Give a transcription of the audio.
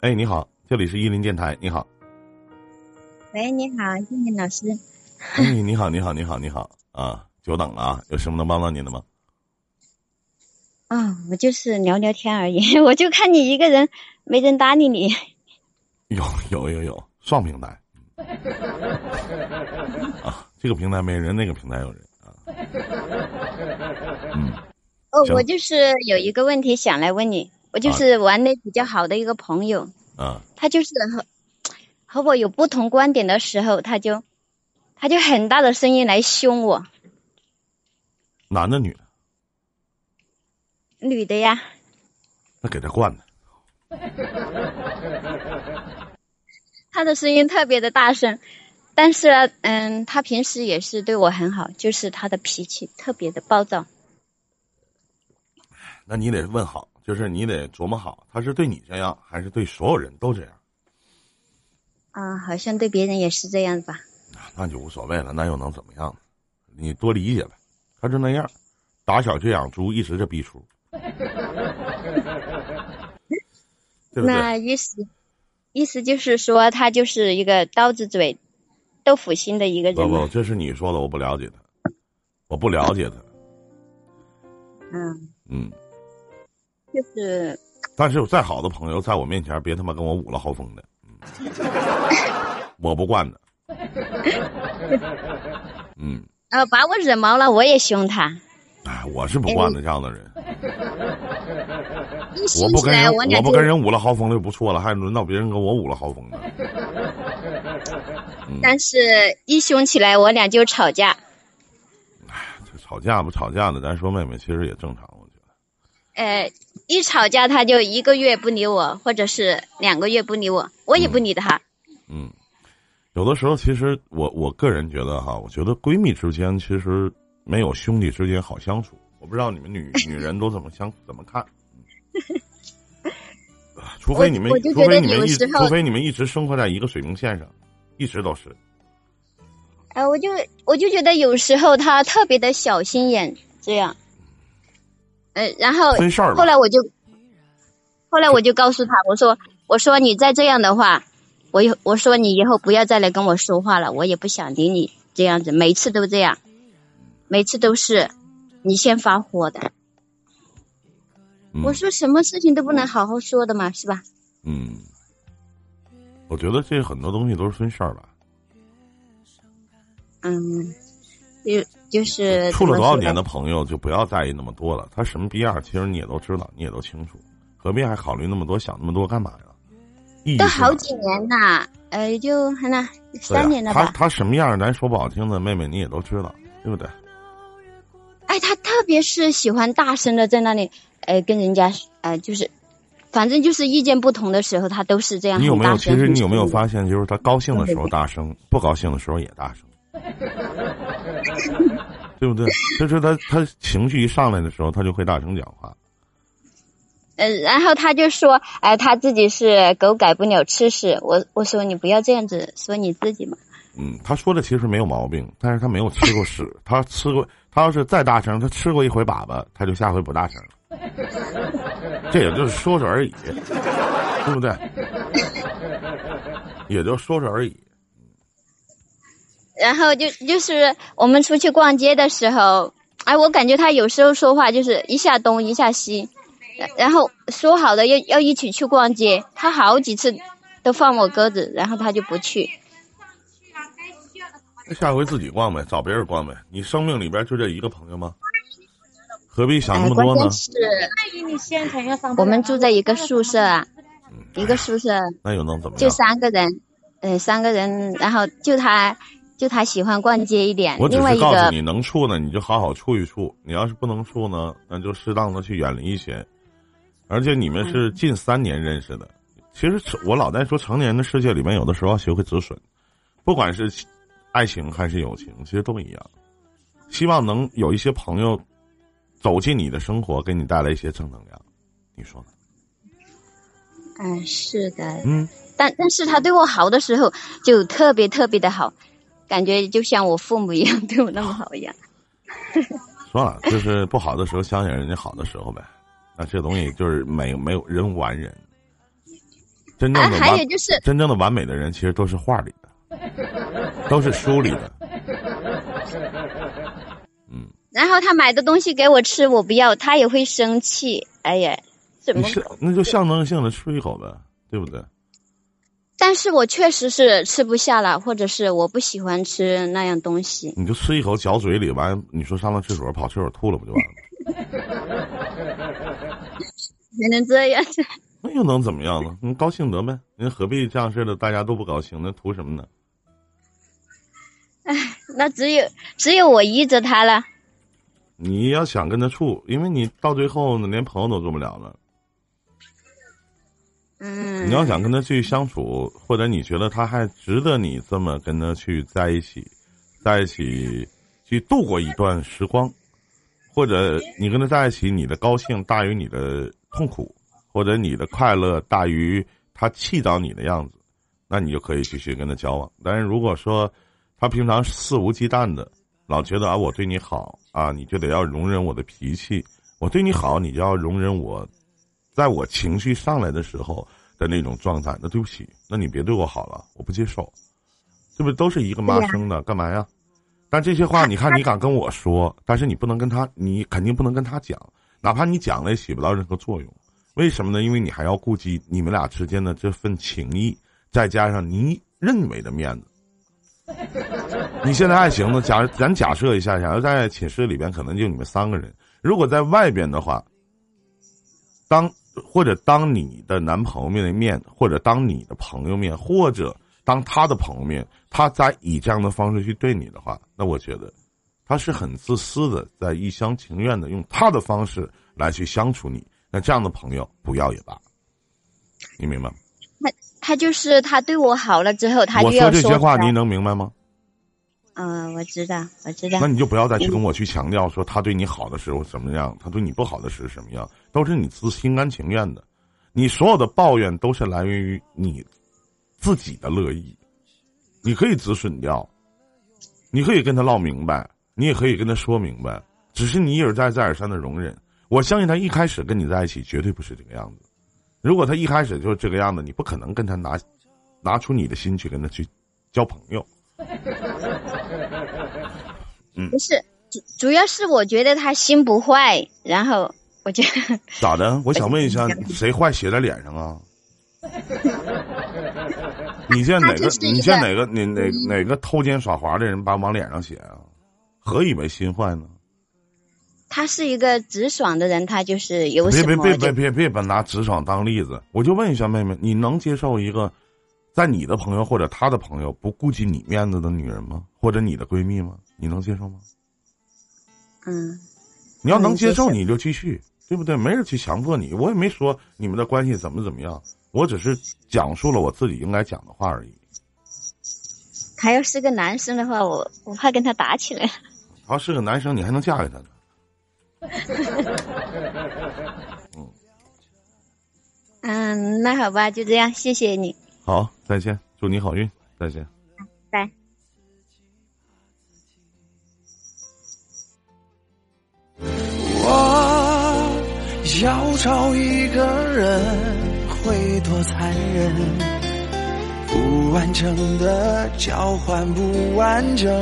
哎，你好，这里是伊林电台，你好。喂，你好，静静老师。哎，你好，你好，你好，你好啊！久等了啊，有什么能帮到您的吗？啊，我就是聊聊天而已，我就看你一个人，没人搭理你。有有有有，双平台。啊，这个平台没人，那个平台有人啊。嗯。哦，我就是有一个问题想来问你，我就是玩的比较好的一个朋友，啊，他就是和和我有不同观点的时候，他就他就很大的声音来凶我。男的女的？女的呀。那给他惯的。他的声音特别的大声，但是嗯，他平时也是对我很好，就是他的脾气特别的暴躁。那你得问好，就是你得琢磨好，他是对你这样，还是对所有人都这样？啊，好像对别人也是这样吧。那就无所谓了，那又能怎么样？你多理解呗。他就那样，打小就养猪，一直这逼出。那意思，意思就是说，他就是一个刀子嘴、豆腐心的一个人。不不，这是你说的，我不了解他，我不了解他。嗯嗯。就是，但是有再好的朋友，在我面前别他妈跟我捂了嚎风的，我不惯的。嗯。呃，把我惹毛了，我也凶他。哎，我是不惯的这样的人。我不跟人，我不跟人捂了嚎风就不错了，还轮到别人跟我捂了嚎风呢。但是一凶起来，我俩就吵架。哎，这吵架不吵架的，咱说妹妹其实也正常。呃。一吵架，他就一个月不理我，或者是两个月不理我，我也不理他。嗯，有的时候，其实我我个人觉得哈，我觉得闺蜜之间其实没有兄弟之间好相处。我不知道你们女 女人都怎么相怎么看。除非你们，除非你们一，除非你们一直生活在一个水平线上，一直都是。哎，我就我就觉得有时候他特别的小心眼，这样。呃，然后后来我就，后来我就告诉他，我说，我说你再这样的话，我以我说你以后不要再来跟我说话了，我也不想理你这样子，每次都这样，每次都是你先发火的。我说什么事情都不能好好说的嘛，是吧？嗯，我觉得这很多东西都是分事儿吧。嗯。就就是处了多少年的朋友，就不要在意那么多了。他什么逼样，其实你也都知道，你也都清楚，何必还考虑那么多，想那么多干嘛呀？都好几年了，呃，就还那三年了吧。他他什么样，咱说不好听的，妹妹你也都知道，对不对？哎，他特别是喜欢大声的在那里，呃，跟人家，呃，就是，反正就是意见不同的时候，他都是这样。你有没有？其实你有没有发现，就是他高兴的时候大声，不高兴的时候也大声。对不对？就是他，他情绪一上来的时候，他就会大声讲话。嗯，然后他就说：“哎，他自己是狗改不了吃屎。”我我说你不要这样子说你自己嘛。嗯，他说的其实没有毛病，但是他没有吃过屎。他吃过，他要是再大声，他吃过一回粑粑，他就下回不大声了。这也就是说说而已，对不对？也就说说而已。然后就就是我们出去逛街的时候，哎，我感觉他有时候说话就是一下东一下西，然后说好的要要一起去逛街，他好几次都放我鸽子，然后他就不去。那下回自己逛呗，找别人逛呗。你生命里边就这一个朋友吗？何必想那么多呢？是，我们住在一个宿舍啊，一个宿舍。那又能怎么？就三个人，呃，三个人，然后就他。就他喜欢逛街一点，我只是告诉你能处呢，你就好好处一处；你要是不能处呢，那就适当的去远离一些。而且你们是近三年认识的，其实我老在说成年人的世界里面，有的时候要学会止损，不管是爱情还是友情，其实都一样。希望能有一些朋友走进你的生活，给你带来一些正能量，你说呢？嗯，是的。嗯，但但是他对我好的时候，就特别特别的好。感觉就像我父母一样对我那么好一样。算了，就是不好的时候想想人家好的时候呗。那这东西就是没没有人无完人。真正的还有就是真正的完美的人，其实都是画里的，都是书里的。嗯。然后他买的东西给我吃，我不要，他也会生气。哎呀，怎么？那就象征性的吃一口呗，对不对？但是我确实是吃不下了，或者是我不喜欢吃那样东西。你就吃一口，嚼嘴里，完，你说上了厕所，跑厕所吐了，不就完了？还能这样？那又能怎么样呢？你高兴得呗，你何必这样似的？大家都不高兴，那图什么呢？哎，那只有只有我依着他了。你要想跟他处，因为你到最后呢，连朋友都做不了了。嗯。你要想跟他去相处，或者你觉得他还值得你这么跟他去在一起，在一起去度过一段时光，或者你跟他在一起，你的高兴大于你的痛苦，或者你的快乐大于他气到你的样子，那你就可以继续跟他交往。但是如果说他平常肆无忌惮的。老觉得啊，我对你好啊，你就得要容忍我的脾气；我对你好，你就要容忍我，在我情绪上来的时候的那种状态。那对不起，那你别对我好了，我不接受。这不是都是一个妈生的？干嘛呀？但这些话，你看你敢跟我说，但是你不能跟他，你肯定不能跟他讲，哪怕你讲了也起不到任何作用。为什么呢？因为你还要顾及你们俩之间的这份情谊，再加上你认为的面子。你现在还行呢？假咱假设一下，假如在寝室里边可能就你们三个人，如果在外边的话，当或者当你的男朋友面的面，或者当你的朋友面，或者当他的朋友面，他在以这样的方式去对你的话，那我觉得他是很自私的，在一厢情愿的用他的方式来去相处你。那这样的朋友不要也罢，你明白吗？他他就是他对我好了之后，他就要说这些话，你能明白吗？嗯，我知道，我知道。那你就不要再去跟我去强调说他对你好的时候什么样，他对你不好的时候什么样，都是你自心甘情愿的。你所有的抱怨都是来源于你自己的乐意。你可以止损掉，你可以跟他唠明白，你也可以跟他说明白，只是你一而再再而三的容忍。我相信他一开始跟你在一起绝对不是这个样子。如果他一开始就是这个样子，你不可能跟他拿拿出你的心去跟他去交朋友。嗯，不是主主要是我觉得他心不坏，然后我觉得咋的？我想问一下，谁坏写在脸上啊？你见哪个？你见哪个？哪哪哪个偷奸耍滑的人把往脸上写啊？何以为心坏呢？他是一个直爽的人，他就是有什么？别别别别别别把拿直爽当例子！我就问一下妹妹，你能接受一个？在你的朋友或者他的朋友不顾及你面子的女人吗？或者你的闺蜜吗？你能接受吗？嗯，你要能接受你就继续，对不对？没人去强迫你，我也没说你们的关系怎么怎么样，我只是讲述了我自己应该讲的话而已。他要是个男生的话，我我怕跟他打起来。他要是个男生，你还能嫁给他呢。嗯，嗯，那好吧，就这样，谢谢你。好，再见，祝你好运，再见。拜。我要找一个人，会多残忍？不完整的交换不完整。